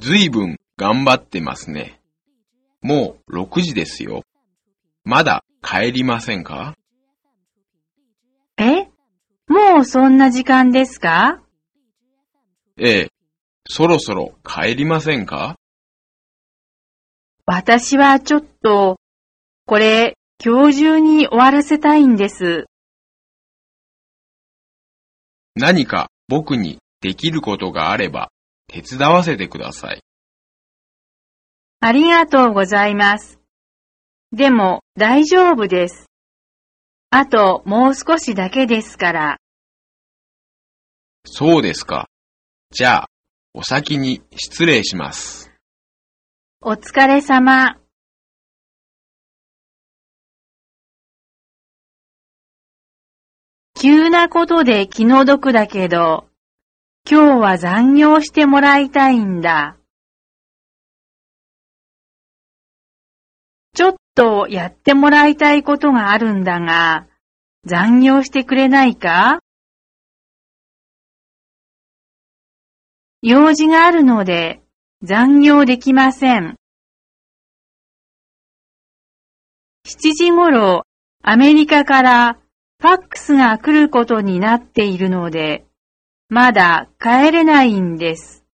ずいぶん頑張ってますね。もう6時ですよ。まだ帰りませんか？え？もうそんな時間ですか？ええ、そろそろ帰りませんか？私はちょっと、これ、今日中に終わらせたいんです。何か僕にできることがあれば手伝わせてください。ありがとうございます。でも、大丈夫です。あと、もう少しだけですから。そうですか。じゃあ、お先に失礼します。お疲れ様。急なことで気の毒だけど、今日は残業してもらいたいんだ。ちょっとやってもらいたいことがあるんだが、残業してくれないか？用事があるので残業できません。7時頃、アメリカからファックスが来ることになっているので、まだ帰れないんです。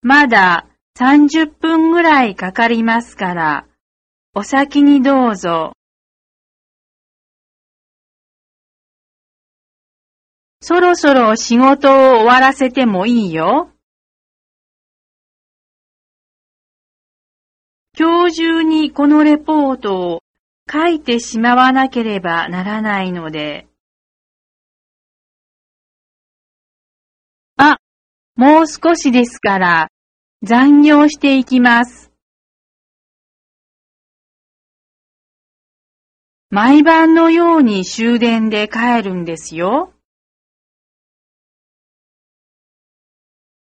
まだ30分ぐらいかかりますから、お先にどうぞ。そろそろ仕事を終わらせてもいいよ。今日中にこのレポートを書いてしまわなければならないので。あ、もう少しですから残業していきます。毎晩のように終電で帰るんですよ。